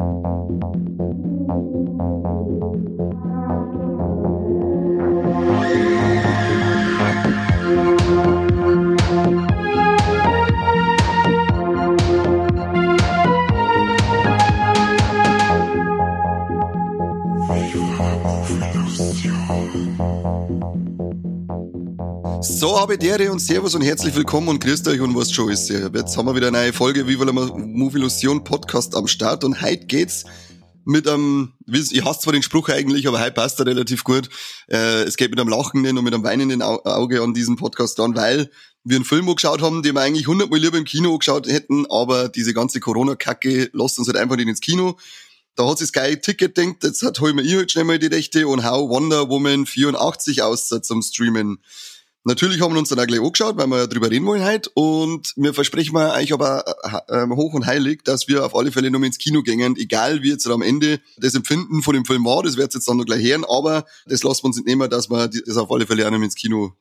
So, habe Dere und Servus und herzlich willkommen und grüßt euch und was schon ist. Jetzt haben wir wieder eine neue Folge Viva la Movie Illusion Podcast am Start und heute geht's mit einem, ich hasse zwar den Spruch eigentlich, aber heute passt er relativ gut. Äh, es geht mit einem lachenden und mit einem weinenden Auge an diesen Podcast an, weil wir einen Film angeschaut haben, den wir eigentlich hundertmal lieber im Kino angeschaut hätten, aber diese ganze Corona-Kacke lässt uns halt einfach nicht ins Kino. Da hat sich Sky Ticket denkt, jetzt hat holen wir ich halt schnell mal die Rechte und hau Wonder Woman 84 aus zum Streamen. Natürlich haben wir uns dann auch gleich angeschaut, weil wir drüber reden wollen heute. Und wir versprechen wir eigentlich aber äh, hoch und heilig, dass wir auf alle Fälle noch ins Kino gehen, egal wie jetzt am Ende das Empfinden von dem Film war, das wird jetzt dann noch gleich hören, aber das lassen wir uns nicht nehmen, dass wir das auf alle Fälle auch noch ins Kino,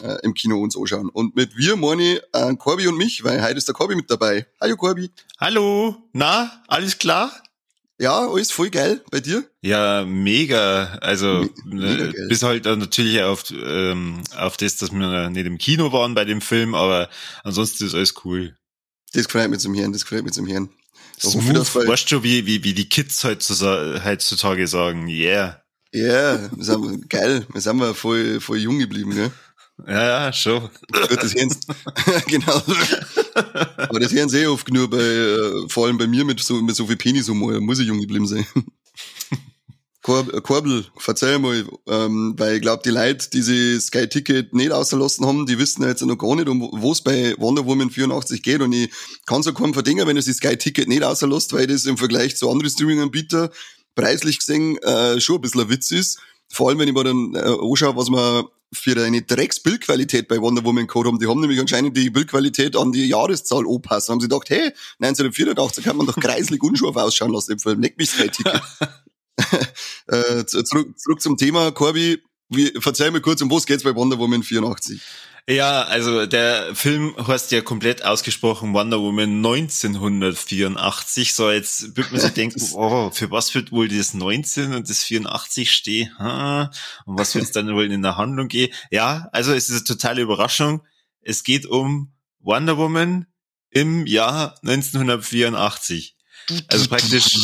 äh, im Kino uns anschauen. Und mit wir meine äh, Corby und mich, weil heute ist der Corby mit dabei. Hallo Corby. Hallo, na, alles klar? Ja, alles voll geil. Bei dir? Ja, mega. Also mega äh, bis halt natürlich auf, ähm, auf das, dass wir nicht im Kino waren bei dem Film, aber ansonsten ist alles cool. Das gefällt mir zum Hirn, das gefällt mir zum Hirn. Smooth, weißt du, wie, wie, wie die Kids heutzutage sagen, yeah. Ja, yeah, wir sind geil, wir sind mal voll, voll jung geblieben, gell? Ja, ja, schon. Gut, das hören genau. Aber das hören sie eh oft nur bei, äh, vor allem bei mir mit so, mit so viel Penishumor, muss ich jung geblieben sein. Korb, äh, Korbel, verzeih mal, ähm, weil ich glaube, die Leute, die sie Sky Ticket nicht ausgelassen haben, die wissen ja jetzt noch gar nicht, um wo es bei Wonder Woman 84 geht. Und ich kann so kaum verdenken, wenn es die Sky Ticket nicht auslässt, weil das im Vergleich zu anderen Streaming-Anbietern preislich gesehen äh, schon ein bisschen ein Witz ist. Vor allem, wenn ich mir dann äh, anschaue, was man für eine Drecks-Bildqualität bei Wonder Woman Code haben. Die haben nämlich anscheinend die Bildqualität an die Jahreszahl anpassen. Haben sie gedacht, hey, 1984 kann man doch kreislig unscharf ausschauen lassen im Film. Neck mich Ticket. äh, zurück, zurück zum Thema, Corby. Wie, verzeih mir kurz, um was geht's bei Wonder Woman 84? Ja, also der Film heißt ja komplett ausgesprochen Wonder Woman 1984. So, jetzt wird man sich denken, oh, für was wird wohl das 19 und das 84 stehen? Und was wird es dann wohl in der Handlung gehen? Ja, also es ist eine totale Überraschung. Es geht um Wonder Woman im Jahr 1984. Also praktisch,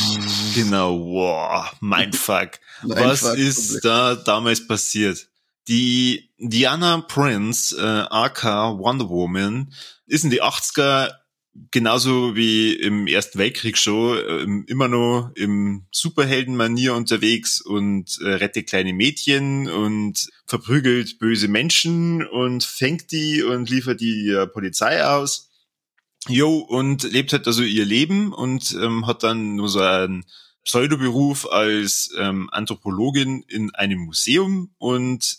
genau, wow, mein Fuck. Was ist da damals passiert? Die Diana Prince, äh, aka Wonder Woman, ist in die 80er genauso wie im Ersten Weltkrieg schon äh, immer noch im Superheldenmanier unterwegs und äh, rettet kleine Mädchen und verprügelt böse Menschen und fängt die und liefert die äh, Polizei aus. Jo, und lebt halt also ihr Leben und ähm, hat dann nur so einen Pseudoberuf als ähm, Anthropologin in einem Museum und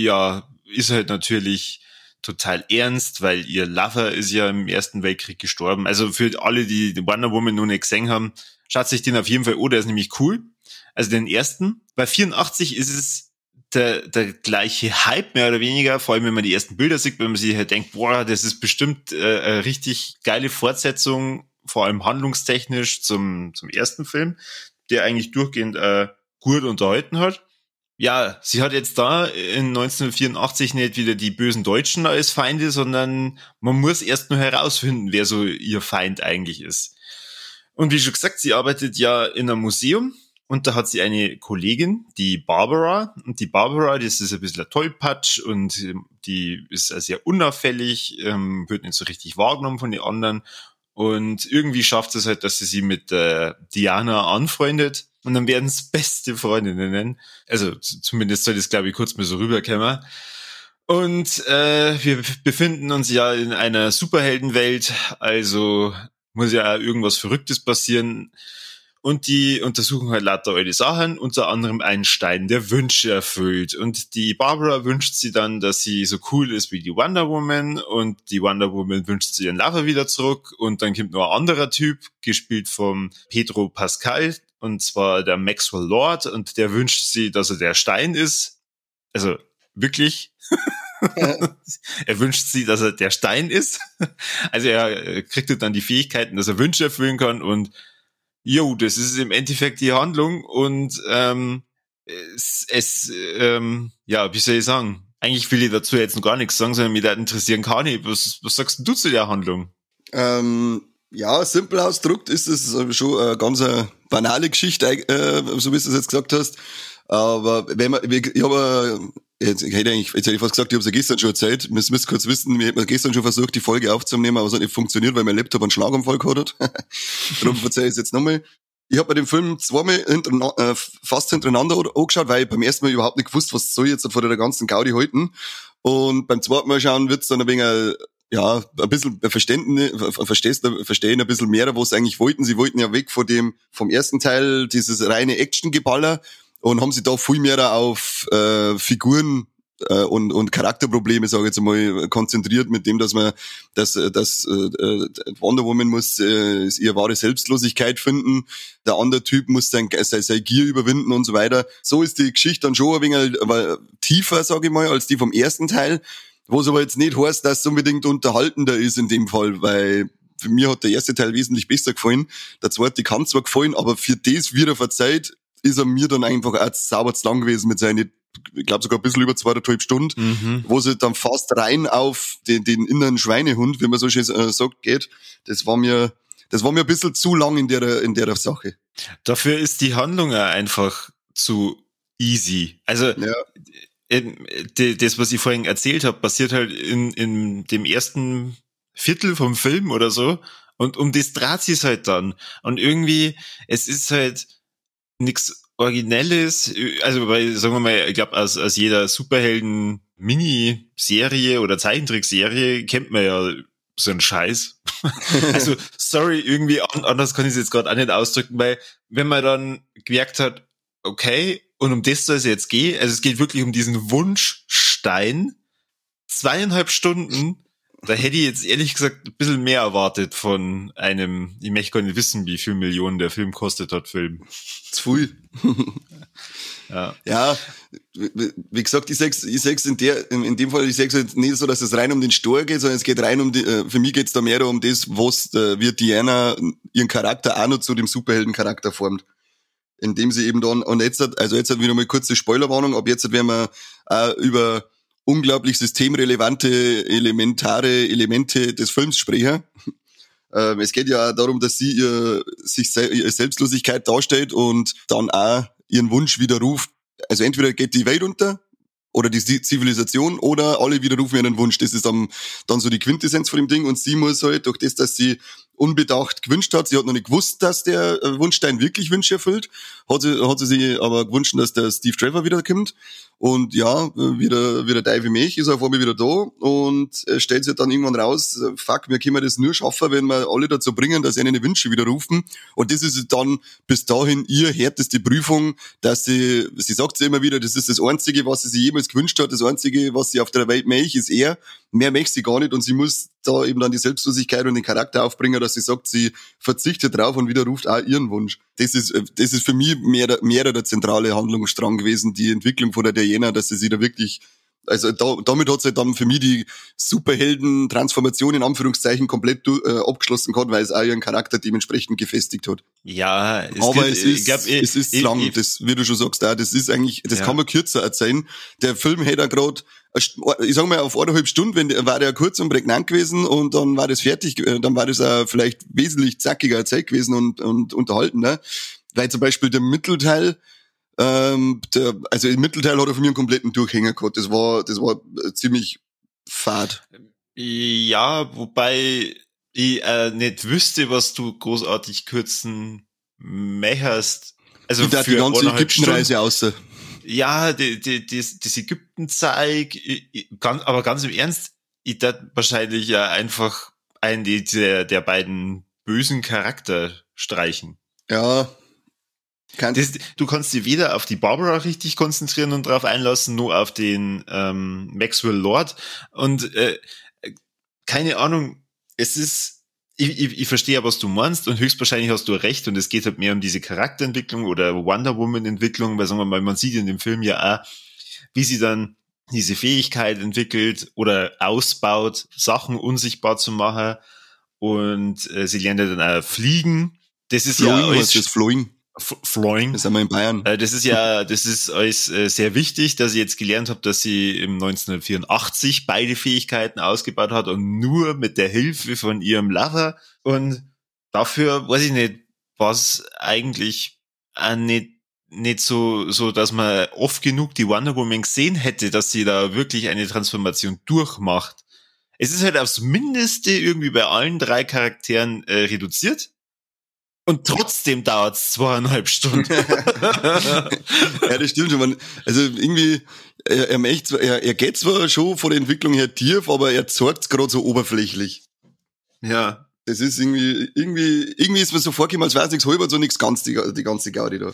ja, ist halt natürlich total ernst, weil ihr Lover ist ja im Ersten Weltkrieg gestorben. Also für alle, die Wonder Woman noch nicht gesehen haben, schaut sich den auf jeden Fall, oh, der ist nämlich cool. Also den ersten. Bei 84 ist es der, der gleiche Hype, mehr oder weniger, vor allem wenn man die ersten Bilder sieht, wenn man sich halt denkt, boah, das ist bestimmt äh, eine richtig geile Fortsetzung, vor allem handlungstechnisch zum, zum ersten Film, der eigentlich durchgehend äh, gut unterhalten hat ja, sie hat jetzt da in 1984 nicht wieder die bösen Deutschen als Feinde, sondern man muss erst nur herausfinden, wer so ihr Feind eigentlich ist. Und wie schon gesagt, sie arbeitet ja in einem Museum und da hat sie eine Kollegin, die Barbara. Und die Barbara, das ist ein bisschen ein Tollpatsch und ähm, die ist sehr unauffällig, ähm, wird nicht so richtig wahrgenommen von den anderen. Und irgendwie schafft es halt, dass sie sie mit äh, Diana anfreundet und dann werden es beste Freundinnen. Also zumindest soll das, glaube ich, kurz mal so rüberkommen. Und äh, wir befinden uns ja in einer Superheldenwelt, also muss ja irgendwas Verrücktes passieren. Und die untersuchen halt lauter alte Sachen, unter anderem einen Stein, der Wünsche erfüllt. Und die Barbara wünscht sie dann, dass sie so cool ist wie die Wonder Woman. Und die Wonder Woman wünscht sie ihren Lover wieder zurück. Und dann kommt noch ein anderer Typ, gespielt vom Pedro Pascal, und zwar der Maxwell Lord und der wünscht sie, dass er der Stein ist. Also wirklich. er wünscht sie, dass er der Stein ist. Also er kriegt dann die Fähigkeiten, dass er Wünsche erfüllen kann und jo, das ist im Endeffekt die Handlung und ähm, es, es ähm, ja, wie soll ich sagen? Eigentlich will ich dazu jetzt noch gar nichts sagen, sondern mich da interessieren kann ich. Was, was sagst du zu der Handlung? Ähm, ja, simpel ausdruckt ist es schon eine ganz eine banale Geschichte, äh, so wie du es jetzt gesagt hast. Aber wenn man, ich habe Jetzt, ich hätte eigentlich, jetzt hätte ich fast gesagt, ich habe es ja gestern schon erzählt. Wir müssen kurz wissen, wir hätten gestern schon versucht, die Folge aufzunehmen, aber es hat nicht funktioniert, weil mein Laptop einen Schlaganfall gehabt hat. Darum erzähle ich es jetzt nochmal. Ich habe mir den Film zweimal hinter, äh, fast hintereinander angeschaut, weil ich beim ersten Mal überhaupt nicht gewusst, was soll jetzt vor der ganzen Gaudi halten. Und beim zweiten Mal schauen wird's dann ein wenig, ja, ein bisschen verstehst, verstehen ein bisschen mehr, was sie eigentlich wollten. Sie wollten ja weg von dem, vom ersten Teil, dieses reine Action-Geballer und haben sich da viel mehr auf äh, Figuren äh, und, und Charakterprobleme, sage ich jetzt mal, konzentriert mit dem, dass man, dass, dass äh, äh Wonder Woman muss äh, ihre wahre Selbstlosigkeit finden, der andere Typ muss sein, sein, sein Gier überwinden und so weiter. So ist die Geschichte dann schon ein wenig tiefer, sage ich mal, als die vom ersten Teil, wo es aber jetzt nicht heißt, dass es unbedingt unterhaltender ist in dem Fall, weil für mich hat der erste Teil wesentlich besser gefallen. Der zweite kann zwar gefallen, aber für das wieder verzeiht, ist er mir dann einfach auch sauber zu lang gewesen mit seinen, ich glaube sogar ein bisschen über zweieinhalb Stunden, mhm. wo sie dann fast rein auf den, den inneren Schweinehund, wie man so schön äh, sagt, geht. Das war mir, das war mir ein bisschen zu lang in der, in der Sache. Dafür ist die Handlung ja einfach zu easy. Also, ja. das, was ich vorhin erzählt habe, passiert halt in, in dem ersten Viertel vom Film oder so. Und um das dreht sich halt dann. Und irgendwie, es ist halt, nichts Originelles, also weil, sagen wir mal, ich glaube, aus, aus jeder Superhelden-Miniserie oder Zeichentrickserie kennt man ja so einen Scheiß. also, sorry, irgendwie anders kann ich es jetzt gerade auch nicht ausdrücken, weil wenn man dann gemerkt hat, okay, und um das soll es jetzt gehen, also es geht wirklich um diesen Wunschstein, zweieinhalb Stunden da hätte ich jetzt ehrlich gesagt ein bisschen mehr erwartet von einem, ich möchte gar nicht wissen, wie viel Millionen der Film kostet hat, Film. Zu viel. ja. ja, wie gesagt, ich sag's, ich sag's in der, in dem Fall, ich sag's jetzt nicht so, dass es rein um den Stor geht, sondern es geht rein um die, äh, für mich geht's da mehr um das, was, äh, wie Diana ihren Charakter auch noch zu dem Superheldencharakter formt indem sie eben dann, und jetzt, also jetzt wieder mal kurze Spoilerwarnung, ab jetzt werden wir äh, über unglaublich systemrelevante, elementare Elemente des Films sprechen. Ähm, es geht ja darum, dass sie ihr, sich ihre Selbstlosigkeit darstellt und dann auch ihren Wunsch widerruft. Also entweder geht die Welt unter oder die Zivilisation oder alle widerrufen ihren Wunsch. Das ist dann, dann so die Quintessenz von dem Ding und sie muss halt durch das, dass sie unbedacht gewünscht hat. Sie hat noch nicht gewusst, dass der äh, Wunschstein wirklich Wünsche erfüllt. Hat sie, hat sie sich aber gewünscht, dass der Steve Trevor wiederkommt. Und ja, wieder, wieder Dave Mech ist auf einmal wieder da und stellt sich dann irgendwann raus, fuck, wir können das nur schaffen, wenn wir alle dazu bringen, dass sie eine Wünsche widerrufen. Und das ist dann bis dahin ihr härteste Prüfung, dass sie, sie sagt sie immer wieder, das ist das Einzige, was sie sich jemals gewünscht hat, das Einzige, was sie auf der Welt Mech ist er. Mehr möchte sie gar nicht und sie muss da eben dann die Selbstlosigkeit und den Charakter aufbringen, dass sie sagt, sie verzichtet drauf und widerruft auch ihren Wunsch. Das ist, äh, das ist für mich mehr, mehr der zentrale Handlungsstrang gewesen, die Entwicklung von der Diana, dass sie sich da wirklich also da, damit hat sie dann für mich die Superhelden-Transformation in Anführungszeichen komplett äh, abgeschlossen gehabt, weil es auch ihren Charakter dementsprechend gefestigt hat. Ja, es aber gibt, es ist, glaub, ich, es ist ich, lang, ich, das, wie du schon sagst, auch, das ist eigentlich, das ja. kann man kürzer erzählen. Der Film hätte gerade, ich sag mal, auf eineinhalb Stunden, wenn, war der kurz und prägnant gewesen und dann war das fertig, äh, dann war das auch vielleicht wesentlich zackiger erzählt gewesen und, und unterhaltender. Weil zum Beispiel der Mittelteil, ähm, der, also im Mittelteil hat er von mir einen kompletten Durchhänger gehabt. Das war, das war ziemlich fad. Ja, wobei ich äh, nicht wüsste, was du großartig kürzen mecherst. Also ich für die ganze Ägyptenreise außer. Ja, die, die, die, das Ägypten-Zeig, aber ganz im Ernst, ich dachte wahrscheinlich ja einfach einen der, der beiden bösen Charakter streichen. Ja, das, du kannst dich weder auf die Barbara richtig konzentrieren und darauf einlassen, nur auf den ähm, Maxwell Lord. Und äh, keine Ahnung, es ist, ich, ich, ich verstehe, was du meinst und höchstwahrscheinlich hast du recht und es geht halt mehr um diese Charakterentwicklung oder Wonder Woman Entwicklung, weil sagen wir mal, man sieht in dem Film ja auch, wie sie dann diese Fähigkeit entwickelt oder ausbaut, Sachen unsichtbar zu machen und äh, sie lernt dann auch fliegen Das ist Flowing, ja alles, was ist Flowing? Flowing. Das sind wir in Bayern. Äh, Das ist ja, das ist alles äh, sehr wichtig, dass ich jetzt gelernt habe, dass sie im 1984 beide Fähigkeiten ausgebaut hat und nur mit der Hilfe von ihrem Lover. Und dafür, weiß ich nicht, was eigentlich nicht, nicht so, so, dass man oft genug die Wonder Woman gesehen hätte, dass sie da wirklich eine Transformation durchmacht. Es ist halt aufs Mindeste irgendwie bei allen drei Charakteren äh, reduziert. Und trotzdem dauert es zweieinhalb Stunden. ja, das stimmt schon. Man, also irgendwie, er, er, möchte, zwar- er, er geht zwar schon von der Entwicklung her tief, aber er zeigt es gerade so oberflächlich. ja. Das ist irgendwie, irgendwie, irgendwie ist mir so vorgekommen, als wäre es nichts halber, so nichts ganz, die, die ganze Gaudi da.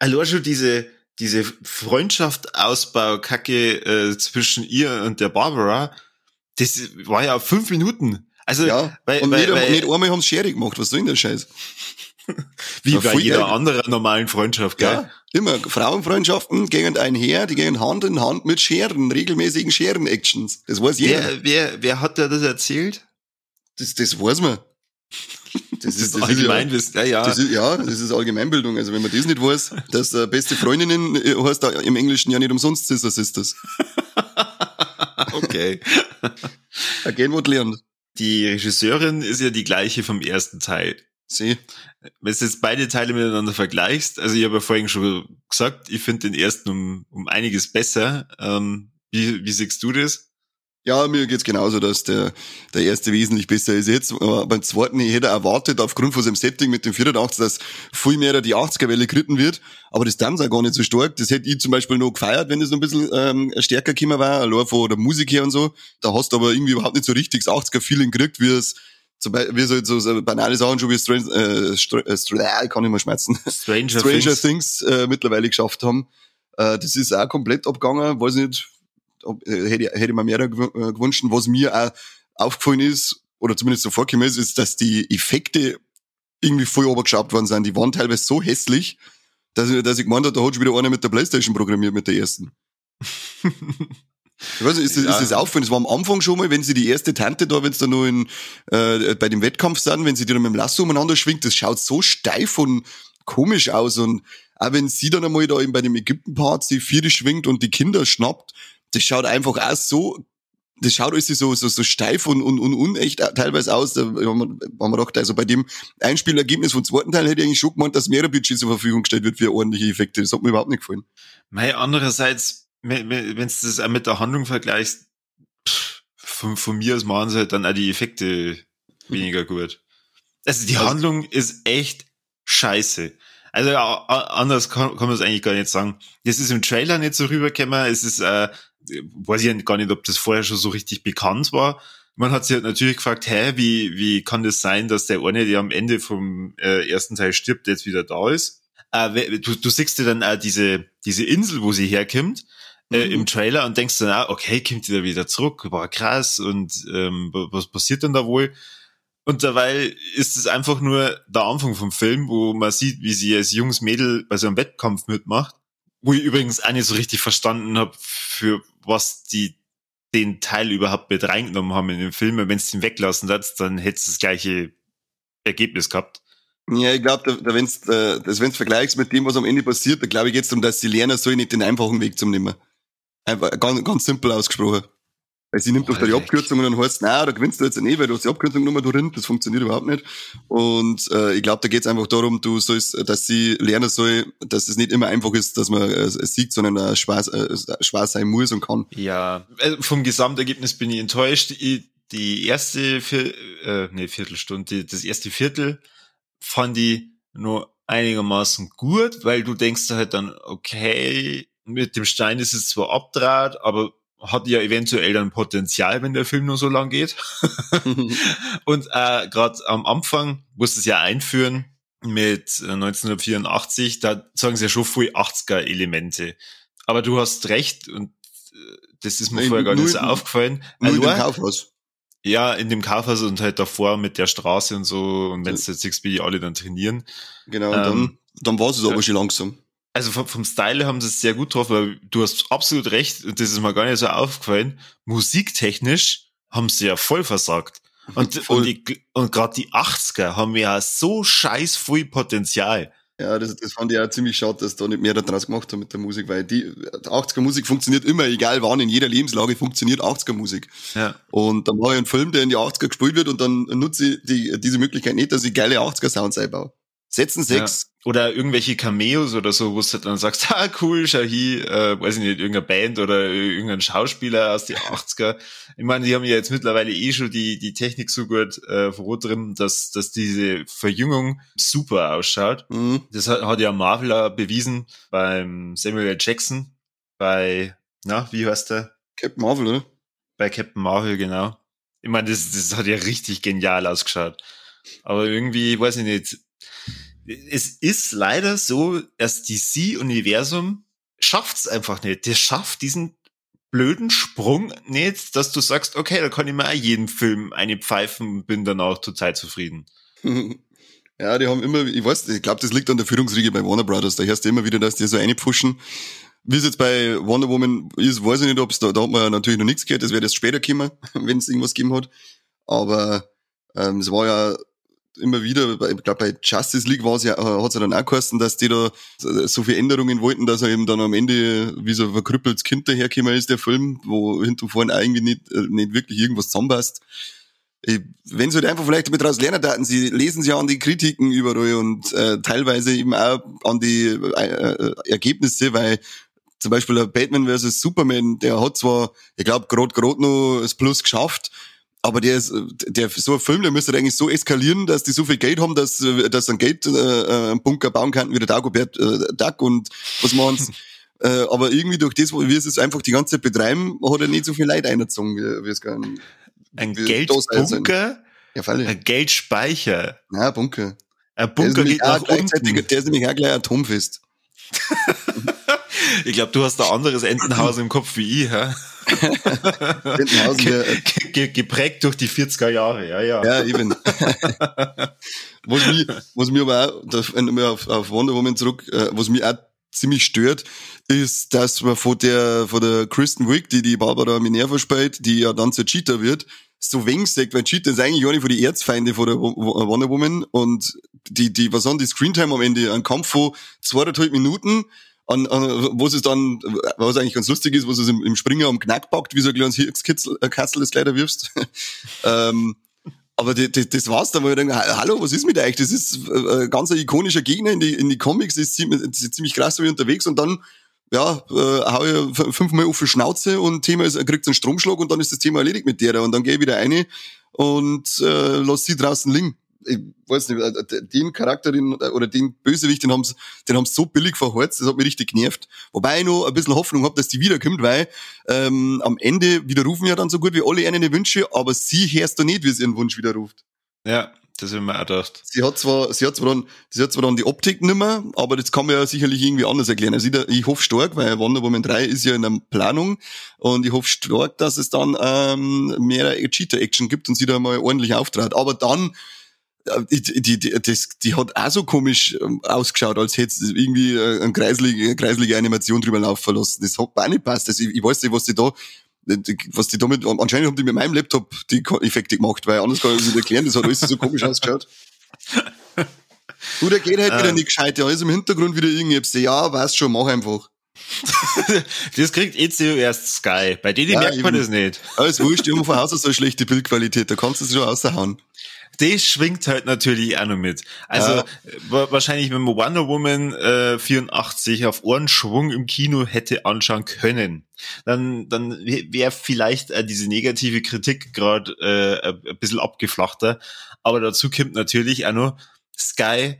Allein schon diese, diese Freundschaft Ausbau Kacke äh, zwischen ihr und der Barbara, das war ja fünf Minuten. Also, Ja, weil, und weil, nicht, weil, nicht einmal haben sie Schere gemacht. Was soll denn der Scheiß? wie bei jeder geil. anderen normalen Freundschaft, gell? Ja, immer. Frauenfreundschaften gehen einher, die gehen Hand in Hand mit Scheren, regelmäßigen Scheren-Actions. Das weiß jeder. Wer, wer, wer hat dir das erzählt? Das, das weiß man. Das Das ist Allgemeinwissen, ja, ja. Das ist, ja, das ist Allgemeinbildung. Also wenn man das nicht weiß, dass äh, beste Freundinnen äh, heißt da im Englischen ja nicht umsonst Sister Sisters. okay. Ergehen, was lernt. Die Regisseurin ist ja die gleiche vom ersten Teil. Sieh. Wenn du jetzt beide Teile miteinander vergleichst, also ich habe ja vorhin schon gesagt, ich finde den ersten um, um einiges besser. Ähm, wie, wie siehst du das? Ja, mir geht's genauso, dass der, der erste wesentlich besser ist jetzt. Aber beim zweiten, ich hätte erwartet, aufgrund von seinem Setting mit dem 84, dass viel mehr die 80er-Welle geritten wird. Aber das dann auch gar nicht so stark. Das hätte ich zum Beispiel noch gefeiert, wenn es noch ein bisschen ähm, stärker gekommen war, allein von der Musik her und so. Da hast du aber irgendwie überhaupt nicht so richtig das 80er-Feeling gekriegt, wie es zum Beispiel, wie so, so, so banale Sachen schon wie Strange, äh, Str äh, Str äh, kann ich mal schmerzen. Stranger, Stranger Things. Things, äh, mittlerweile geschafft haben. Äh, das ist auch komplett abgegangen, weiß nicht, ob, äh, hätte, hätte mir mehr äh, gewünscht. Was mir auch aufgefallen ist, oder zumindest so vorgekommen ist, ist, dass die Effekte irgendwie voll runtergeschraubt worden sind. Die waren teilweise so hässlich, dass ich, dass ich gemeint habe, da hat schon wieder einer mit der Playstation programmiert, mit der ersten. Ich weiß nicht, ist das, Ja. ist das war am Anfang schon mal, wenn sie die erste Tante da, wenn es da nur in, äh, bei dem Wettkampf sind, wenn sie die dann mit dem Lasso umeinander schwingt, das schaut so steif und komisch aus und auch wenn sie dann einmal da eben bei dem Ägypten-Part die Viere schwingt und die Kinder schnappt, das schaut einfach auch so, das schaut alles so, so, so steif und, und, und unecht teilweise aus. Da haben wir, haben wir gedacht, also bei dem Einspielergebnis vom zweiten Teil hätte ich eigentlich schon gemeint, dass mehr Budget zur Verfügung gestellt wird für ordentliche Effekte. Das hat mir überhaupt nicht gefallen. Mei, andererseits, wenn du das auch mit der Handlung vergleichst, pff, von, von mir aus machen sie halt dann auch die Effekte weniger gut. Also die Also- Handlung ist echt scheiße. Also ja, anders kann, kann man es eigentlich gar nicht sagen. Das ist im Trailer nicht so rübergekommen. Es ist, äh, weiß ich gar nicht, ob das vorher schon so richtig bekannt war. Man hat sich halt natürlich gefragt, hä, wie, wie kann das sein, dass der eine, der am Ende vom äh, ersten Teil stirbt, jetzt wieder da ist? Äh, du, du siehst dir dann auch diese, diese Insel, wo sie herkommt, äh, Mhm. im Trailer und denkst dann auch, okay, kommt die da wieder zurück, war krass und ähm, wa- was passiert denn da wohl? Und dabei ist es einfach nur der Anfang vom Film, wo man sieht, wie sie als junges Mädel bei so einem Wettkampf mitmacht, wo ich übrigens auch nicht so richtig verstanden habe, für was die den Teil überhaupt mit reingenommen haben in den Film. Wenn es den weglassen hättest, dann hättest du das gleiche Ergebnis gehabt. Ja, ich glaube, da, da wenn's, äh, das, wenn's vergleichst mit dem, was am Ende passiert, da glaube ich geht's darum, dass die Lerner soll nicht den einfachen Weg zum nehmen. Einfach ganz, ganz simpel ausgesprochen. Weil sie nimmt doch da die. Abkürzung und dann heißt na, da gewinnst du jetzt nicht, weil du hast die Abkürzung nur drin, das funktioniert überhaupt nicht. Und äh, ich glaube, da geht's einfach darum, du sollst, dass sie lernen soll, dass es nicht immer einfach ist, dass man äh, es sieht, sondern äh, Spaß, äh, Spaß sein muss und kann. Ja, also vom Gesamtergebnis bin ich enttäuscht. Ich, die erste Vier, äh, nee, Viertelstunde, das erste Viertel fand ich nur einigermaßen gut, weil du denkst halt dann, okay, mit dem Stein ist es zwar abdraht, aber hat ja eventuell dann Potenzial, wenn der Film nur so lang geht. Und äh, gerade am Anfang musst du es ja einführen mit äh, 1984, da sagen sie ja schon viel 80er-Elemente. Aber du hast recht und äh, das ist mir Nein, vorher gar nicht so in- aufgefallen. Nur in dem Allein- Kaufhaus. ja, in dem Kaufhaus und halt davor mit der Straße und so und wenn du jetzt wie die alle dann trainieren. Genau, und dann, Ähm, dann war es aber ja. schon langsam. Also vom, vom Style haben sie es sehr gut drauf, weil du hast absolut recht, und das ist mir gar nicht so aufgefallen. Musiktechnisch haben sie ja voll versagt. Und, und, die, und gerade die 80er haben ja so scheiß viel Potenzial. Ja, das, das fand ich auch ziemlich schade, dass da nicht mehr daraus gemacht haben mit der Musik, weil die 80er Musik funktioniert immer, egal wann, in jeder Lebenslage funktioniert 80er Musik. Ja. Und dann mache ich einen Film, der in die 80er gespielt wird und dann nutze ich die, diese Möglichkeit nicht, dass ich geile 80er Sounds einbaue. Setzen sechs. Oder irgendwelche Cameos oder so, wo du dann sagst, ah cool, schau hier, äh, weiß ich nicht, irgendeine Band oder irgendein Schauspieler aus den 80er. Ich meine, die haben ja jetzt mittlerweile eh schon die, die Technik so gut äh, drin, dass, dass diese Verjüngung super ausschaut. Mhm. Das hat, hat ja Marvel bewiesen beim Samuel L. Jackson, bei, na, wie heißt der? Captain Marvel? Bei Captain Marvel, genau. Ich meine, das, das hat ja richtig genial ausgeschaut. Aber irgendwie, weiß ich nicht, es ist leider so, dass DC-Universum schafft's einfach nicht. Der schafft diesen blöden Sprung nicht, dass du sagst, okay, da kann ich mir auch jeden Film eine pfeifen und bin dann auch total zufrieden. Ja, die haben immer, ich weiß, ich glaube, das liegt an der Führungsriege bei Warner Brothers. Da hörst du immer wieder, dass die so einpfuschen. Wie es jetzt bei Wonder Woman ist, weiß ich nicht, ob es da, da hat man natürlich noch nichts gehört, das wird erst später kommen, wenn es irgendwas gegeben hat. Aber ähm, es war ja immer wieder, ich glaube bei Justice League war es ja, äh, hat es ja dann auch geheißen, dass die da so viele Änderungen wollten, dass er eben dann am Ende wie so ein verkrüppeltes Kind dahergekommen ist, der Film, wo hinten vorne irgendwie nicht, äh, nicht wirklich irgendwas zusammenpasst. Wenn sie halt einfach vielleicht damit daraus lernen daten, sie lesen sie ja an die Kritiken überall und äh, teilweise eben auch an die äh, äh Ergebnisse, weil zum Beispiel der Batman vs. Superman, der hat zwar, ich glaube, gerade gerade noch das Plus geschafft, aber der ist, der, so ein Film, der müsste eigentlich so eskalieren, dass die so viel Geld haben, dass, dass ein Geld, äh, einen Bunker bauen könnten wie der Dagobert äh, Duck und was machen's. äh, aber irgendwie durch das, wie sie es einfach die ganze Zeit betreiben, hat er nicht so viel Leid eingezogen, wie, wie es nicht. Ein Geldbunker? Ja, Ein Geldspeicher? Ja, Bunker. Ein Bunker geht nach unten. Der ist nämlich auch gleich atomfest. ich glaube, du hast ein anderes Entenhaus im Kopf wie ich, hä? Ge geprägt durch die 40er Jahre, ja, ja. Ja, eben. was, mich, was mich aber auch, wenn wir auf, auf Wonder Woman zurück, äh, was mich auch ziemlich stört, ist, dass man von der, von der Kristen Wiig, die die Barbara Minerva spielt, die ja dann zur Cheetah wird, so wenig sagt, weil Cheetah ist eigentlich eine von den Erzfeinde von der Wonder Woman und die, die, was haben die Screentime am Ende? Ein Kampf von zweieinhalb Minuten, an, an wo es dann, was eigentlich ganz lustig ist, wo es im, im Springer am Knack packt, wie so ein kleines Hirkskatzel äh, das leider wirfst. ähm, aber die, die, das war's dann, wo ich denke, hallo, was ist mit euch? Das ist äh, ein ganz ikonischer Gegner in die, in die Comics, ist ziemlich, ist ziemlich krass wie unterwegs und dann ja, äh, hau ich fünfmal auf die Schnauze und Thema ist, kriegt einen Stromschlag und dann ist das Thema erledigt mit der und dann gehe ich wieder rein und äh, lass sie draußen liegen ich weiß nicht, äh, den Charakter den, oder den Bösewicht, den haben sie den haben's so billig verholzt, das hat mich richtig genervt. Wobei ich noch ein bisschen Hoffnung habe, dass die wiederkommt, weil ähm, am Ende widerrufen ja dann so gut wie alle ihre Wünsche, aber sie hörst du nicht, wie sie ihren Wunsch widerruft. Ja, das habe ich mir auch gedacht. Sie hat zwar, sie hat zwar dann, sie hat zwar dann die Optik nimmer, aber das kann man ja sicherlich irgendwie anders erklären. Also ich, ich hoffe stark, weil Wonder Woman 3 ist ja in der Planung und ich hoffe stark, dass es dann ähm, mehr Cheater-Action gibt und sie da mal ordentlich auftrat. Aber dann die, die, die, das, die hat auch so komisch ähm, ausgeschaut, als hätte es irgendwie äh, eine kreislige, kreislige Animation drüber laufen lassen. Das hat auch nicht passt. Also ich, ich weiß nicht, was die da was die damit, anscheinend haben die mit meinem Laptop die Effekte gemacht, weil anders kann ich es nicht erklären, das hat alles so komisch ausgeschaut. Du, der geht halt wieder nicht gescheit, der ist im Hintergrund wieder irgendwas, ja, weißt schon, mach einfach. das kriegt eh zuerst Sky. Bei denen ja, merkt man eben. das nicht. Alles wurscht, die haben von Haus aus so eine schlechte Bildqualität, da kannst du es schon raushauen das schwingt halt natürlich auch noch mit. Also ja. wahrscheinlich, wenn man Wonder Woman äh, 84 auf Ohrenschwung im Kino hätte anschauen können, dann, dann wäre vielleicht äh, diese negative Kritik gerade äh, ein bisschen abgeflachter. Aber dazu kommt natürlich auch noch Sky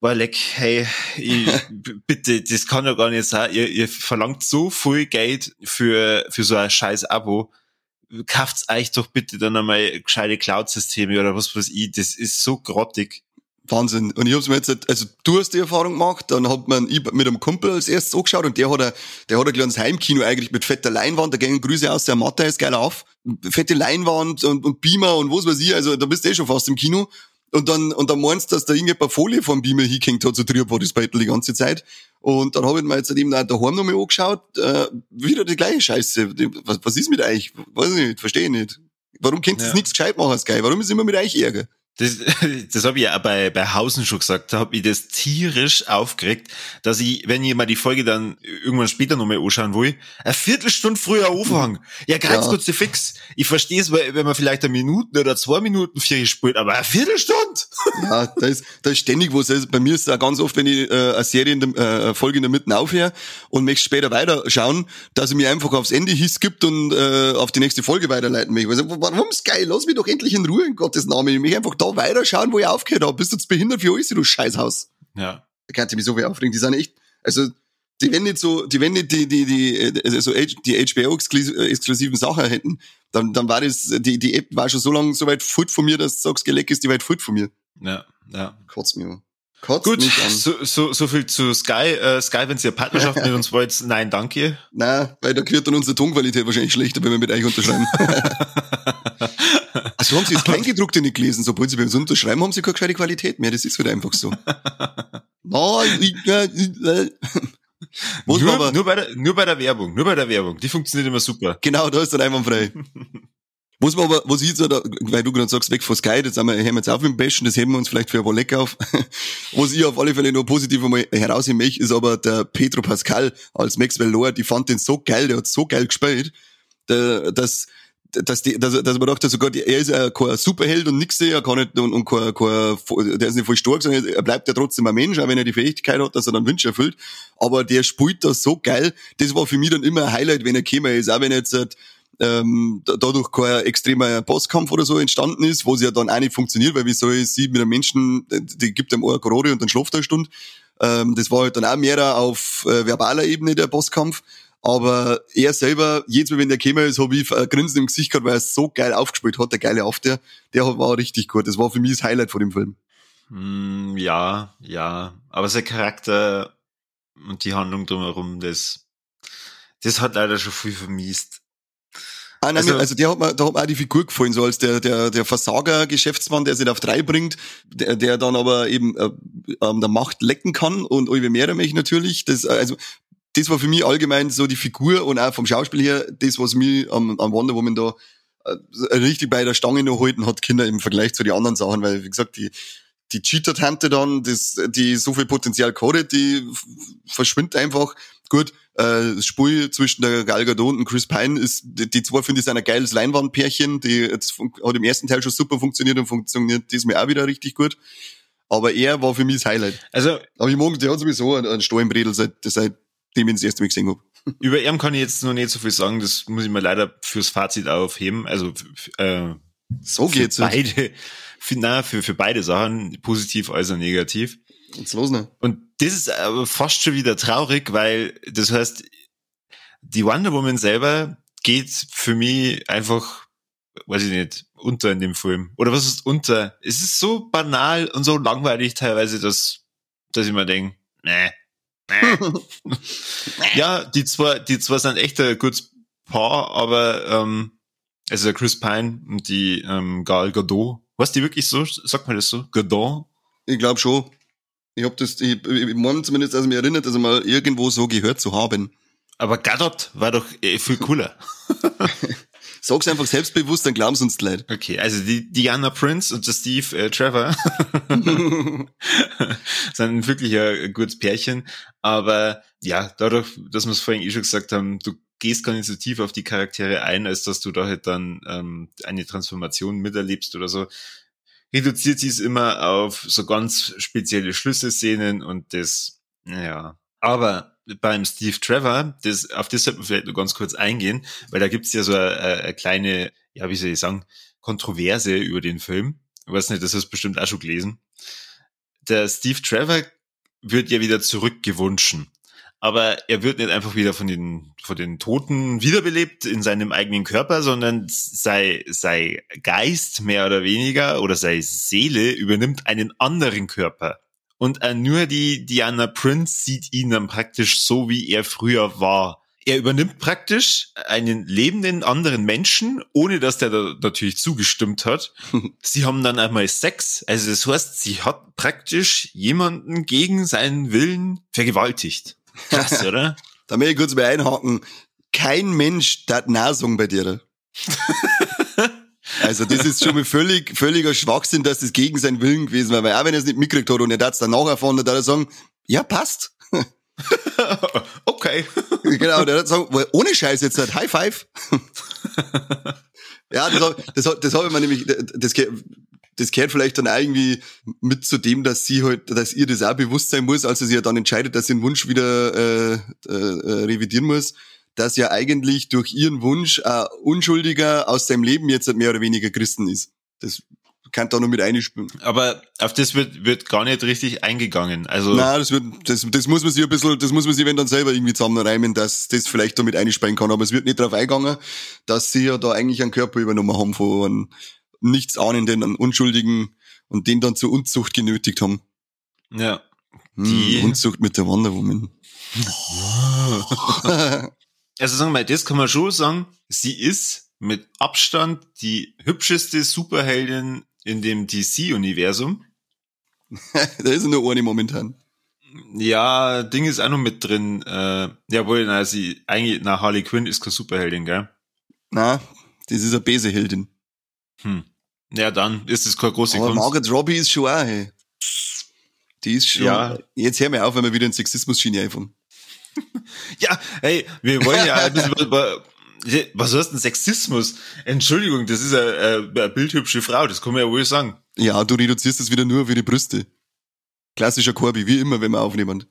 war leck, hey, ich, bitte, das kann ja gar nicht sein. Ihr, ihr verlangt so viel Geld für, für so ein scheiß Abo kauft's euch doch bitte dann einmal gescheite Cloud-Systeme oder was weiß ich. Das ist so grottig. Wahnsinn. Und ich hab's mir jetzt, also du hast die Erfahrung gemacht, dann hat man ich mit einem Kumpel als erstes angeschaut und der hat ein, der hat ein kleines Heimkino eigentlich mit fetter Leinwand, da gehen Grüße aus, der Mathe ist geil auf. Fette Leinwand und, und Beamer und was weiß ich, also da bist du eh schon fast im Kino. Und dann, und dann meinst du, dass da irgendjemand Folie vom Beamer hingehängt hat, so Triopolis-Beitel die ganze Zeit. Und dann habe ich mir jetzt eben auch daheim nochmal angeschaut, äh, wieder die gleiche Scheiße. Was, was ist mit euch? Weiß ich nicht, verstehe ich nicht. Warum könnt ihr Ja. nichts gescheit machen, Sky? Warum ist immer mit euch Ärger? Das, das habe ich ja bei, bei Hausen schon gesagt. Da habe ich das tierisch aufgeregt, dass ich, wenn ich mal die Folge dann irgendwann später nochmal anschauen will, eine Viertelstunde früher anfangen. Ja, ganz Ja. kurz fix. Ich verstehe es, wenn man vielleicht eine Minute oder zwei Minuten für spielt, aber eine Viertelstunde? Ja, da ist, da ist ständig was. Also bei mir ist es auch ganz oft, wenn ich äh, eine Serie in der, äh, eine Folge in der Mitte aufhöre und möchte später weiterschauen, dass ich mir einfach aufs Ende hisskippt und äh, auf die nächste Folge weiterleiten möchte. Also, warum Sky? Lass mich doch endlich in Ruhe, in Gottes Namen. Ich möchte einfach da weiterschauen, wo ich aufgehört habe. Bist du jetzt behindert für alles, du Scheißhaus? Ja. Da kann ich mich so viel aufregen. Die sind echt, also, die wenn nicht so, die wenn nicht die, die, die, äh, also die HBO-exklusiven Sachen hätten, dann, dann war das, die, die App war schon so lange so weit fort von mir, dass du sagst, geleck ist die weit fort von mir. Ja, ja. Kotzt an. Kotzt Gut, so, so, so viel zu Sky. Äh, Sky, wenn Sie eine Partnerschaft mit uns wollt, nein, danke. Nein, weil da gehört dann unsere Tonqualität wahrscheinlich schlechter, wenn wir mit euch unterschreiben. also haben sie das Kleingedruckte nicht gelesen, sobald sie bei uns unterschreiben, haben sie keine gescheite Qualität mehr. Das ist halt einfach so. Nein, äh, nur, nur, bei der, nur bei der Werbung, nur bei der Werbung. Die funktioniert immer super. genau, da ist dann einwandfrei. Was man aber, was ich jetzt, weil du gerade sagst, weg von Sky, das haben wir, hören wir jetzt auf mit dem Bashen, das heben wir uns vielleicht für ein Wolle auf. was ich auf alle Fälle noch positiv einmal herausheben möchte, ist aber der Pedro Pascal als Maxwell Lord, ich fand den so geil, der hat so geil gespielt, dass, dass, die, dass, dass man dachte, sogar die, er ist ja kein Superheld und nix, er kann nicht, und, und kein, kein, der ist nicht voll stark, sondern er bleibt ja trotzdem ein Mensch, auch wenn er die Fähigkeit hat, dass er dann Wünsche erfüllt. Aber der spielt das so geil, das war für mich dann immer ein Highlight, wenn er gekommen ist, auch wenn er jetzt, halt, ähm, da- dadurch kein extremer Bosskampf oder so entstanden ist, wo sie ja dann auch nicht funktioniert, weil wie soll ich sie mit einem Menschen, die- gibt ihm eine Korode und dann schläft er eine Stunde. Ähm, das war halt dann auch mehr auf äh, verbaler Ebene der Bosskampf. Aber er selber, jedes Mal, wenn der gekommen ist, habe ich ein Grinsen im Gesicht gehabt, weil er es so geil aufgespielt hat, der geile After. Der hat- war richtig gut. Das war für mich das Highlight von dem Film. Hm, ja, ja. Aber sein Charakter und die Handlung drumherum, das, das hat leider schon viel vermiest. Ah, nein, Also- also, der hat mir, da hat mir auch die Figur gefallen, so als der, der, der Versager-Geschäftsmann, der sich auf drei bringt, der, der dann aber eben äh, an der Macht lecken kann und Oliver Mehrermech natürlich. Das, äh, also, das war für mich allgemein so die Figur und auch vom Schauspiel her, das, was mich am, am Wonder Woman da äh, richtig bei der Stange noch halten hat, Kinder im Vergleich zu den anderen Sachen, weil, wie gesagt, die, die Cheater-Tante dann, das, die so viel Potenzial gehabt, die verschwindet einfach. Gut, äh, Spiel zwischen der Gal Gadot und Chris Pine ist, die, die zwei finde ich sind ein geiles Leinwandpärchen, die das hat im ersten Teil schon super funktioniert und funktioniert diesmal auch wieder richtig gut. Aber er war für mich das Highlight. Also, Aber ich mag, der hat sowieso einen, einen Steinbredel, seit, seitdem ich ihn das erste Mal gesehen habe. über ihn kann ich jetzt noch nicht so viel sagen. Das muss ich mir leider fürs Fazit aufheben. Also, äh, So für geht's. Halt. beide, für, na, für, für beide Sachen, positiv als auch negativ. Jetzt los, ne? Und das ist aber fast schon wieder traurig, weil das heißt, die Wonder Woman selber geht für mich einfach, weiß ich nicht, unter in dem Film. Oder was ist unter? Es ist so banal und so langweilig teilweise, dass, dass ich mir denke, nee, nee. ja, die zwei, die zwei sind echt ein gutes Paar, aber ähm, also der Chris Pine und die ähm, Gal Gadot, was die wirklich so, sagt man das so? Gadot? Ich glaube schon. Ich hab das, ich, ich meine zumindest, dass ich mich erinnert, dass ich mal irgendwo so gehört zu haben. Aber Gadot war doch äh, viel cooler. Sag's einfach selbstbewusst, dann glauben sie uns Leute. Okay, also die Diana Prince und der Steve äh, Trevor sind wirklich ein gutes Pärchen. Aber ja, dadurch, dass wir es vorhin eh schon gesagt haben, du gehst gar nicht so tief auf die Charaktere ein, als dass du da halt dann ähm, eine Transformation miterlebst oder so. Reduziert sie es immer auf so ganz spezielle Schlüsselszenen und das, naja. Aber beim Steve Trevor, das, auf das sollten wir vielleicht nur ganz kurz eingehen, weil da gibt's ja so eine, eine kleine, ja, wie soll ich sagen, Kontroverse über den Film. Ich weiß nicht, das hast du bestimmt auch schon gelesen. Der Steve Trevor wird ja wieder zurückgewünschen. Aber er wird nicht einfach wieder von den, von den Toten wiederbelebt in seinem eigenen Körper, sondern sei, sei Geist mehr oder weniger oder sei Seele übernimmt einen anderen Körper. Und äh, nur die Diana Prince sieht ihn dann praktisch so, wie er früher war. Er übernimmt praktisch einen lebenden anderen Menschen, ohne dass der da natürlich zugestimmt hat. sie haben dann einmal Sex. Also das heißt, sie hat praktisch jemanden gegen seinen Willen vergewaltigt. Krass, oder? Da möchte ich kurz mal einhaken. Kein Mensch darf Nasung bei dir. Also das ist schon mal völlig, völliger Schwachsinn, dass das gegen seinen Willen gewesen war. Weil auch wenn er es nicht mitgekriegt hat und er darf es dann nachher erfahren, dann darf er sagen, ja, passt. okay. genau, der hat sagen, ohne Scheiß jetzt halt, High Five. ja, das, das, das habe ich mir nämlich, das, das gehört vielleicht dann irgendwie mit zu dem, dass sie halt, dass ihr das auch bewusst sein muss, als sie ja dann entscheidet, dass sie den Wunsch wieder äh, äh, äh, revidieren muss, dass ja eigentlich durch ihren Wunsch ein Unschuldiger aus seinem Leben jetzt halt mehr oder weniger Christen ist. Das kann da noch mit einspielen. Aber auf das wird, wird gar nicht richtig eingegangen. Also. Nein, das wird, das, das muss man sich ein bisschen, das muss man sich wenn dann selber irgendwie zusammenreimen, dass das vielleicht damit einspielen kann. Aber es wird nicht darauf eingegangen, dass sie ja da eigentlich einen Körper übernommen haben von nichts ahnenden, Unschuldigen und den dann zur Unzucht genötigt haben. Ja. Hm, Die hm, Unzucht mit der Wonder Woman. also sagen wir mal, das kann man schon sagen. Sie ist mit Abstand die hübscheste Superheldin in dem DC-Universum. da ist nur eine momentan. Ja, Ding ist auch noch mit drin. Äh, jawohl, na, sie, eigentlich, na, Harley Quinn ist keine Superheldin, gell? Na, das ist eine Beseheldin. Hm. Ja, dann ist es keine große Aber Kunst. Margaret Robbie ist schon auch, hey. Die ist schon. Ja. Jetzt hör mir auf, wenn wir wieder in Sexismus-Schiene einfahren. ja, hey, wir wollen ja ein bisschen über, was heißt denn Sexismus? Entschuldigung, das ist eine, eine bildhübsche Frau, das kann man ja wohl sagen. Ja, du reduzierst es wieder nur auf ihre Brüste. Klassischer Corby, wie immer, wenn wir aufnehmen.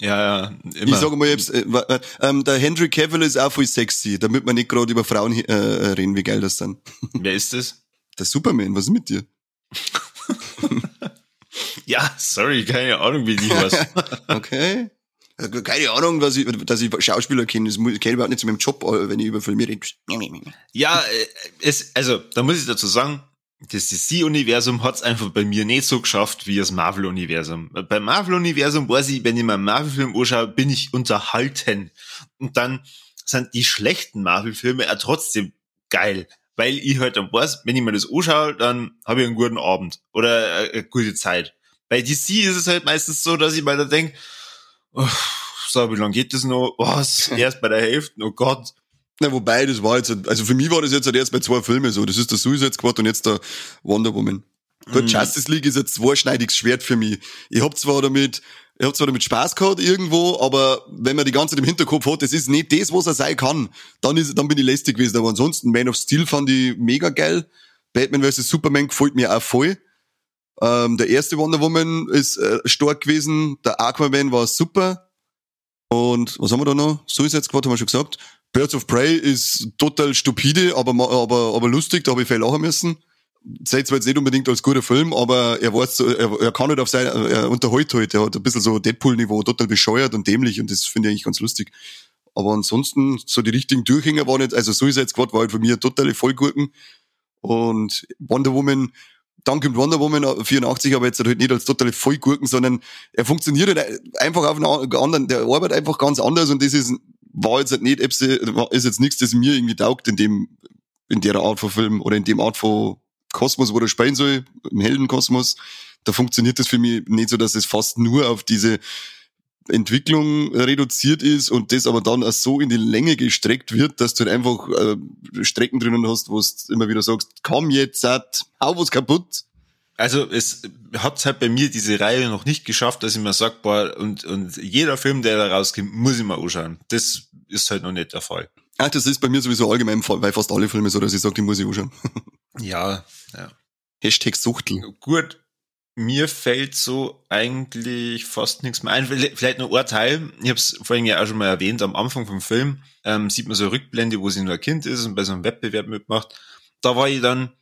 Ja, ja, immer. Ich sage mal jetzt, äh, äh, äh, der Henry Cavill ist auch voll sexy, damit wir nicht gerade über Frauen äh, reden, wie geil das dann. Wer ist das? Der Superman, was ist mit dir? ja, sorry, keine Ahnung, wie die was. okay. Keine Ahnung, dass ich, dass ich Schauspieler kenne. Das kenne ich überhaupt nicht zu meinem Job, äh, wenn ich über Filme rede. Ja, äh, es, also, da muss ich dazu sagen, das DC-Universum hat's einfach bei mir nicht so geschafft wie das Marvel-Universum. Beim Marvel-Universum weiß ich, wenn ich mir einen Marvel-Film anschaue, bin ich unterhalten. Und dann sind die schlechten Marvel-Filme ja trotzdem geil weil ich halt dann weiß, wenn ich mir das anschaue, dann habe ich einen guten Abend oder eine gute Zeit. Bei DC ist es halt meistens so, dass ich mir dann denke, oh, so, wie lange geht das noch? Was? Erst bei der Hälfte? Oh Gott. Na, wobei, das war jetzt, also für mich war das jetzt halt erst bei zwei Filmen so. Das ist der Suicide Squad und jetzt der Wonder Woman. Gut, mm. Justice League ist jetzt zweischneidiges Schwert für mich. Ich hab zwar damit er hat zwar damit Spaß gehabt irgendwo, aber wenn man die ganze Zeit im Hinterkopf hat, das ist nicht das, was er sein kann, dann ist, dann bin ich lästig gewesen. Aber ansonsten, Man of Steel fand ich mega geil. Batman vs. Superman gefällt mir auch voll. Ähm, der erste Wonder Woman ist äh, stark gewesen. Der Aquaman war super. Und was haben wir da noch? Suicide Squad haben wir schon gesagt. Birds of Prey ist total stupide, aber, aber, aber lustig, da habe ich viel lachen müssen seht zwar jetzt nicht unbedingt als guter Film, aber er weiß, er, er kann halt auf sein, er unterhält halt, er hat ein bisschen so Deadpool-Niveau, total bescheuert und dämlich und das finde ich eigentlich ganz lustig. Aber ansonsten, so die richtigen Durchhänger waren nicht, also Suicide Squad war halt für mich totale Vollgurken und Wonder Woman, dank dem Wonder Woman 84 aber jetzt halt nicht als totale Vollgurken, sondern er funktioniert halt einfach auf einen anderen, der arbeitet einfach ganz anders und das ist, war jetzt halt nicht, ist jetzt nichts, das mir irgendwie taugt in dem, in der Art von Film oder in dem Art von Kosmos, wo er spielen soll, im Heldenkosmos, da funktioniert das für mich nicht so, dass es fast nur auf diese Entwicklung reduziert ist und das aber dann auch so in die Länge gestreckt wird, dass du halt einfach äh, Strecken drinnen hast, wo du immer wieder sagst, komm jetzt, hau was kaputt. Also es hat halt bei mir diese Reihe noch nicht geschafft, dass ich mir sag, boah, und, und jeder Film, der da rauskommt, muss ich mal anschauen. Das ist halt noch nicht der Fall. Ach, das ist bei mir sowieso allgemein, weil fast alle Filme so, dass ich sage, die muss ich anschauen. Ja, ja. Hashtag Suchtel. Gut, mir fällt so eigentlich fast nichts mehr ein. Vielleicht nur ein Teil. Ich habe es vorhin ja auch schon mal erwähnt. Am Anfang vom Film ähm, sieht man so eine Rückblende, wo sie nur ein Kind ist und bei so einem Wettbewerb mitmacht. Da war ich dann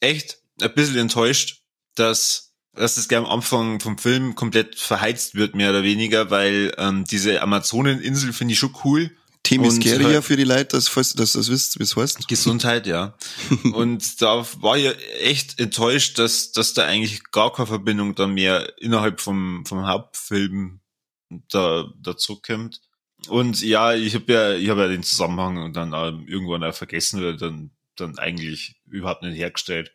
echt ein bisschen enttäuscht, dass dass das gleich am Anfang vom Film komplett verheizt wird, mehr oder weniger, weil ähm, diese Amazoneninsel finde ich schon cool. Temiskeria halt, für die Leute, dass, dass das wisst, wie es heißt. Gesundheit, ja. und da war ich echt enttäuscht, dass, dass da eigentlich gar keine Verbindung da mehr innerhalb vom, vom Hauptfilm da, dazu kommt. Und ja, ich habe ja, ich habe ja den Zusammenhang dann irgendwann auch vergessen oder dann, dann eigentlich überhaupt nicht hergestellt.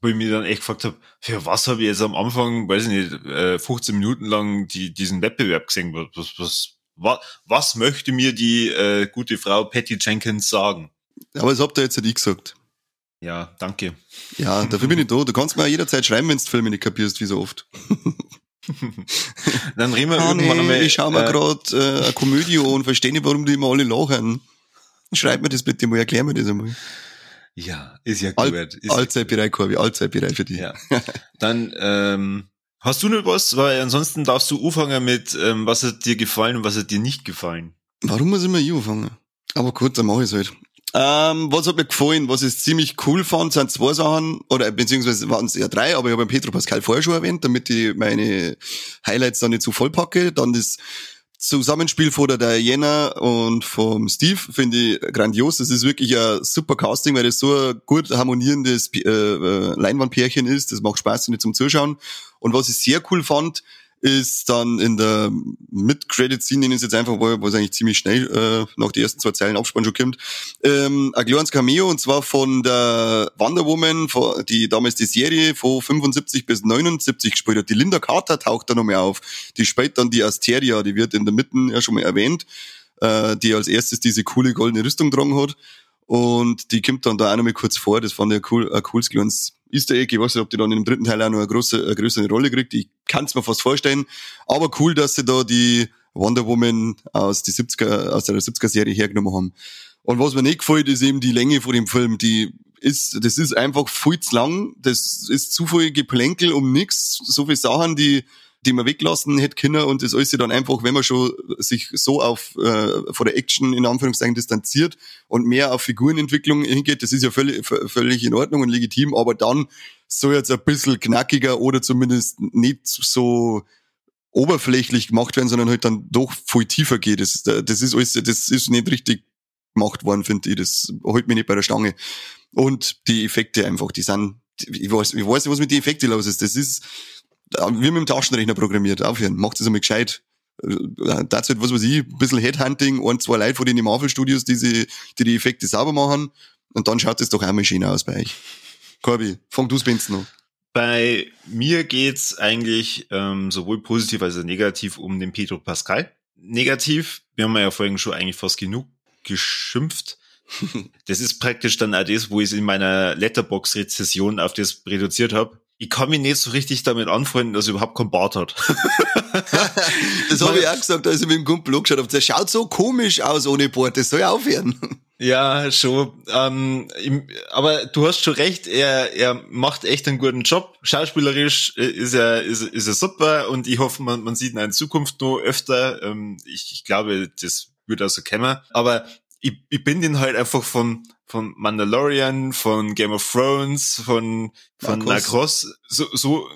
Wo ich mir dann echt gefragt habe, für was habe ich jetzt am Anfang, weiß ich nicht, 15 äh, Minuten lang die, diesen Wettbewerb gesehen? Was, was, was, was möchte mir die äh, gute Frau Patty Jenkins sagen? Aber das habt ihr jetzt nicht gesagt. Ja, danke. Ja, dafür bin ich da. Du kannst mir jederzeit schreiben, wenn du Filme nicht kapierst, wie so oft. Dann reden wir Ah, irgendwann nee, einmal. ich schau mir äh, grad äh, eine Komödie an und verstehe nicht, warum die immer alle lachen. Schreib mir das bitte mal, erklär mir das einmal. Ja, ist ja gut. All, allzeit bereit, Corby, allzeit bereit für dich. Ja. Dann ähm, hast du noch was? Weil ansonsten darfst du anfangen mit, ähm, was hat dir gefallen und was hat dir nicht gefallen. Warum muss ich mal ich anfangen? Aber gut, dann mach ich's halt. Ähm, was hat mir gefallen, was ich ziemlich cool fand, sind zwei Sachen, oder beziehungsweise waren es eher drei, aber ich habe Petro Pascal vorher schon erwähnt, damit ich meine Highlights dann nicht zu voll packe. Dann das Zusammenspiel von der Diana und vom Steve finde ich grandios. Das ist wirklich ein super Casting, weil das so ein gut harmonierendes äh, äh, Leinwandpärchen ist. Das macht Spaß nicht zum Zuschauen. Und was ich sehr cool fand, ist dann in der Mid-Credit-Scene, ich es jetzt einfach, wo es eigentlich ziemlich schnell äh, nach die ersten zwei Zeilen Abspann schon kommt, ähm, ein kleines Cameo und zwar von der Wonder Woman, die damals die Serie von 75 bis 79 gespielt hat. Die Linda Carter taucht da nochmal auf. Die spielt dann die Asteria, die wird in der Mitte ja schon mal erwähnt, äh, die als erstes diese coole goldene Rüstung dran hat. Und die kommt dann da auch noch mal kurz vor. Das fand ich ein, cool, ein cooles kleines Easter Egg. Ich weiß nicht, ob die dann im dritten Teil auch noch eine, große, eine größere Rolle kriegt. Ich kann es mir fast vorstellen. Aber cool, dass sie da die Wonder Woman aus, die 70er, aus der 70er-Serie hergenommen haben. Und was mir nicht gefällt, ist eben die Länge von dem Film. Die ist, das ist einfach viel zu lang. Das ist zu viel Geplänkel um nix. So viele Sachen, die die man weglassen hätte können und das alles dann einfach, wenn man schon sich so auf äh, von der Action in Anführungszeichen distanziert und mehr auf Figurenentwicklung hingeht, das ist ja völlig, völlig in Ordnung und legitim, aber dann soll jetzt ein bisschen knackiger oder zumindest nicht so oberflächlich gemacht werden, sondern halt dann doch viel tiefer geht. Das, das ist alles, das ist nicht richtig gemacht worden, finde ich. Das hält mich nicht bei der Stange. Und die Effekte einfach, die sind, ich weiß, ich weiß nicht, was mit den Effekten los ist. Das ist, wie mit dem Taschenrechner programmiert. Aufhören. Macht das einmal gescheit. Das halt, was weiß ich, ein bisschen Headhunting, ein, zwei Leute von den Marvel Studios, die, sie, die die Effekte sauber machen. Und dann schaut es doch einmal schön aus bei euch. Corby, fang du Spencer noch. Bei mir geht's eigentlich ähm, sowohl positiv als auch negativ um den Pedro Pascal. Negativ, wir haben ja vorhin schon eigentlich fast genug geschimpft. Das ist praktisch dann auch das, wo ich es in meiner Letterbox-Rezession auf das reduziert habe. Ich kann mich nicht so richtig damit anfreunden, dass er überhaupt keinen Bart hat. das habe ich auch gesagt, als ich mit dem Kumpel angeschaut habe. Der schaut so komisch aus ohne Bart, das soll ja aufhören. Ja, schon. Ähm, aber du hast schon recht, er, er macht echt einen guten Job. Schauspielerisch ist er, ist, ist er super und ich hoffe, man, man sieht ihn in Zukunft noch öfter. Ähm, ich, ich glaube, das wird also kommen. Aber ich, ich bin den halt einfach von, von Mandalorian, von Game of Thrones, von, von. Narcos so, so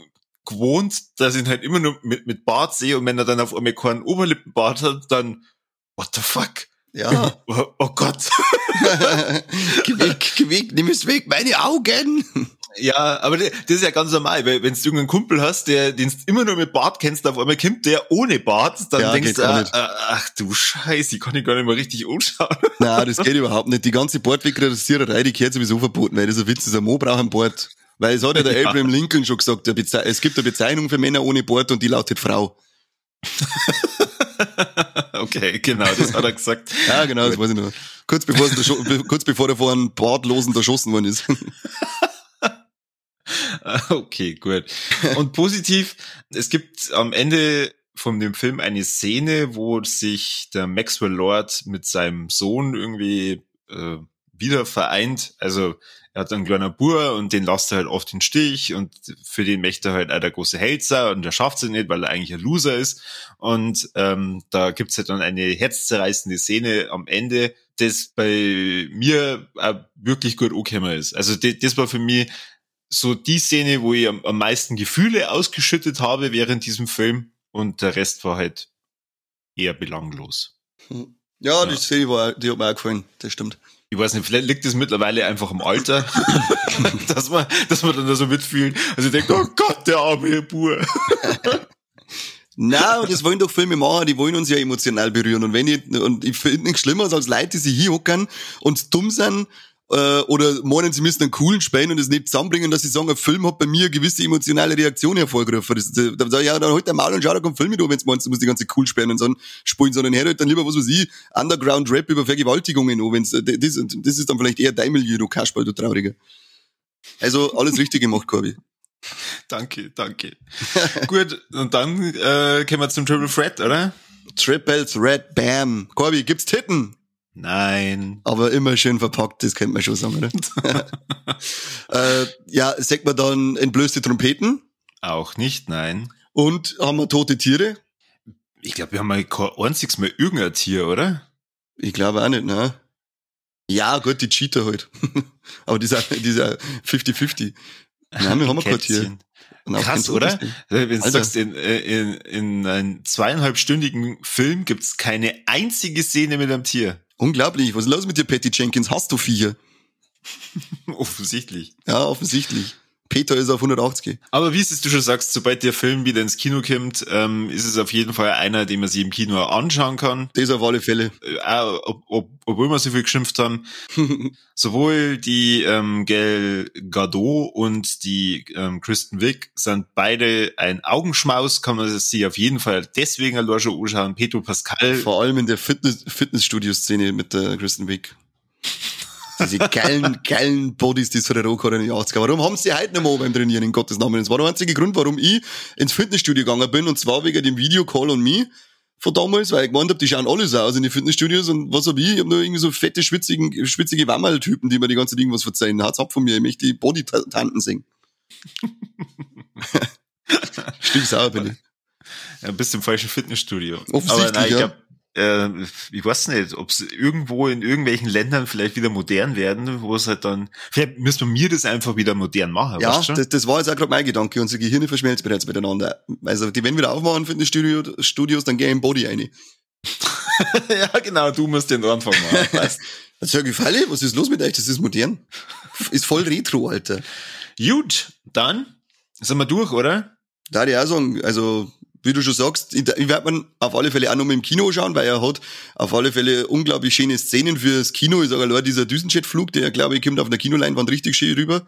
gewohnt, dass ich ihn halt immer nur mit, mit Bart sehe und wenn er dann auf einmal keinen Oberlippenbart hat, dann what the fuck? Ja. Oh, oh Gott. geh weg, geh weg, nimm es weg, meine Augen. Ja, aber das ist ja ganz normal, weil wenn du irgendeinen Kumpel hast, der den du immer nur mit Bart kennst, auf einmal kommt der ohne Bart, dann Ja, denkst du, ah, ah, ach du Scheiße, ich kann ich gar nicht mal richtig anschauen. Nein, das geht überhaupt nicht. Die ganze Bordwegradiererei, die gehört sowieso verboten, weil das ein Witz ist. Ein Mo braucht einen Bord. Weil es hat ja der Ja. Abraham Lincoln schon gesagt, der es gibt eine Bezeichnung für Männer ohne Bord und die lautet Frau. okay, genau, das hat er gesagt. Ja, genau, das weiß ich noch. Kurz bevor, be- kurz bevor er vor einem Bartlosen erschossen worden ist. Okay, gut. Und positiv, es gibt am Ende von dem Film eine Szene, wo sich der Maxwell Lord mit seinem Sohn irgendwie äh, wieder vereint. Also er hat einen kleinen Bur und den lasst er halt oft den Stich und für den möchte er halt auch der große Held sein und der schafft es nicht, weil er eigentlich ein Loser ist. Und ähm, da gibt's halt dann eine herzzerreißende Szene am Ende, das bei mir auch wirklich gut angekommen ist. Also das, das war für mich so die Szene, wo ich am, am meisten Gefühle ausgeschüttet habe während diesem Film und der Rest war halt eher belanglos. Ja, Ja. die Szene war, die hat mir auch gefallen. Das stimmt. Ich weiß nicht, vielleicht liegt es mittlerweile einfach am Alter, dass man, dass man dann da so mitfühlt. Also ich denke, oh Gott, der arme Bur. Nein, und das wollen doch Filme machen, die wollen uns ja emotional berühren. Und wenn ich, und ich finde nichts schlimmer als Leute, die sich hier hocken und dumm sind, äh, oder meinen, sie müssen einen coolen spielen und es nicht zusammenbringen, dass sie sagen, ein Film hat bei mir eine gewisse emotionale Reaktion hervorgerufen. Das, da, sag ich, ja, dann halt der Maul und schau, da kommt Film mit, wenn du meinst, du musst die ganze cool spielen und so spielen, sondern her halt dann lieber, was weiß ich, Underground-Rap über Vergewaltigungen an, wenn's, das, das ist dann vielleicht eher dein Milieu, du Kasperl, du Trauriger. Also alles richtig gemacht, Corby. Danke, danke. Gut, und dann äh, kommen wir zum Triple Threat, oder? Triple Threat, bam. Corby, gibt's Titten? Nein. Aber immer schön verpackt, das könnte man schon sagen, oder? äh, ja, sagt man dann entblößte Trompeten? Auch nicht, nein. Und haben wir tote Tiere? Ich glaube, wir haben mal kein einziges Mal irgendein Tier, oder? Ich glaube auch nicht, ne? Ja, gut, die Cheater halt. Aber die sind, die sind 50-50. Nein, wir haben kein Tier. Krass, oder? Wenn du sagst, in, in, in einem zweieinhalbstündigen Film gibt's keine einzige Szene mit einem Tier. Unglaublich. Was ist los mit dir, Patty Jenkins? Hast du Viecher? offensichtlich. Ja, offensichtlich. Peter ist auf 180. Aber wie es du schon sagst, sobald der Film wieder ins Kino kommt, ähm, ist es auf jeden Fall einer, den man sich im Kino anschauen kann. Das auf alle Fälle. Äh, ob, ob, obwohl wir so viel geschimpft haben. Sowohl die ähm, Gail Gadot und die ähm, Kristen Wick sind beide ein Augenschmaus, kann man sich auf jeden Fall deswegen allein schon anschauen. Petro Pascal. Vor allem in der Fitness, Fitnessstudio-Szene mit der Kristen Wick. Diese geilen, geilen Bodies, die es früher auch in den 80er. Warum haben sie heute nicht mehr beim Trainieren, in Gottes Namen? Das war der einzige Grund, warum ich ins Fitnessstudio gegangen bin, und zwar wegen dem Videocall on me von damals, weil ich gemeint hab, die schauen alle so aus in die Fitnessstudios und was hab ich? Ich hab nur irgendwie so fette, schwitzigen, schwitzige Wammerl-Typen, die mir die ganze Ding was verzeihen. Hat's ab von mir, ich möchte die Body-Tanten singen. Stieg sauer bin ich. Ja, bist im falschen Fitnessstudio. Offensichtlich, Aber nein, ich ja. Äh, ich weiß nicht, ob es irgendwo in irgendwelchen Ländern vielleicht wieder modern werden, wo es halt dann, vielleicht müssen wir mir das einfach wieder modern machen. Ja, das, das war jetzt auch gerade mein Gedanke. Unsere Gehirne verschmelzen bereits miteinander. Also, die werden wieder aufmachen, finden die Studio, Studios, dann geh im Body rein. ja, genau, du musst den Anfang machen. Weißt. Das ist ja gefallen. Was ist los mit euch? Das ist modern. Ist voll retro, Alter. Gut, dann sind wir durch, oder? Da die auch sagen, also wie du schon sagst, ich, werde man auf alle Fälle auch noch mal im Kino schauen, weil er hat auf alle Fälle unglaublich schöne Szenen fürs Kino. Ich sage allein dieser Düsenjet-Flug, der glaube ich kommt auf der Kinoleinwand richtig schön rüber.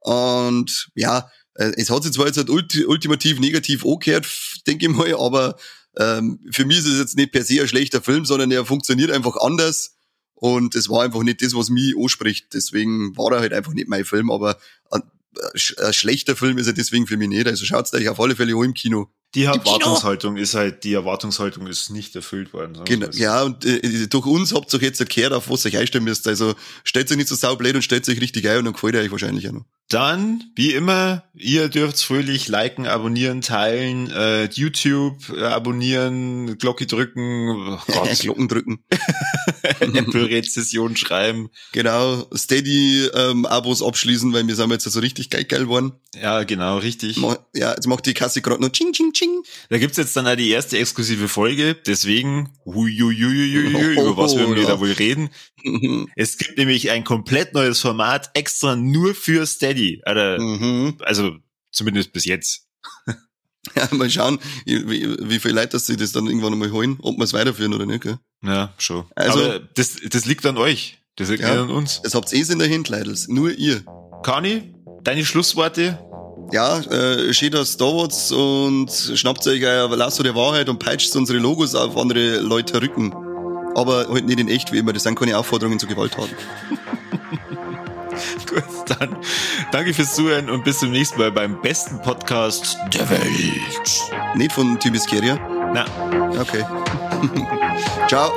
Und ja, äh, es hat sich zwar jetzt halt ultimativ negativ angehört, denke ich mal, aber ähm, für mich ist es jetzt nicht per se ein schlechter Film, sondern er funktioniert einfach anders. Und es war einfach nicht das, was mich anspricht. Deswegen war er halt einfach nicht mein Film, aber ein, ein schlechter Film ist er deswegen für mich nicht. Also schaut's euch auf alle Fälle auch im Kino. Die Erwartungshaltung ist halt, die Erwartungshaltung ist nicht erfüllt worden. Genau, ja, und äh, durch uns habt ihr euch jetzt erklärt, auf was ihr euch einstellen müsst. Also stellt euch nicht so saublöd und stellt euch richtig ein und dann gefällt ihr euch wahrscheinlich auch noch. Dann, wie immer, ihr dürft fröhlich liken, abonnieren, teilen, äh, YouTube äh, abonnieren, Glocke drücken, oh Glocken drücken. Apple-Rezession schreiben. Genau, Steady-Abos ähm, abschließen, weil wir sind jetzt so also richtig geil geil geworden. Ja, genau, richtig. Ja, jetzt macht die Kasse gerade noch ching, ching, ching. Da gibt's jetzt dann auch die erste exklusive Folge, deswegen, huiuiuiui, über was würden wir da wohl reden? es gibt nämlich ein komplett neues Format, extra nur für Steady. Also, mhm. also zumindest bis jetzt. Ja, mal schauen, wie, wie viele Leute das sie das dann irgendwann einmal holen, ob wir es weiterführen oder nicht, gell? Ja, schon. Also, Aber das, das liegt an euch. Das liegt ja, nicht an uns. Es habt eh in der Hand, Leidels. Nur ihr. Kani, deine Schlussworte? Ja, äh, steht da Star Wars und schnappt euch euer Lasso der Wahrheit und peitscht unsere Logos auf andere Leute Rücken. Aber halt nicht in echt wie immer, das sind keine Aufforderungen zur Gewalttaten. Gut, dann danke fürs Zuhören und bis zum nächsten Mal beim besten Podcast der Welt. Nicht von Tibiskeria? Na. Okay. Ciao.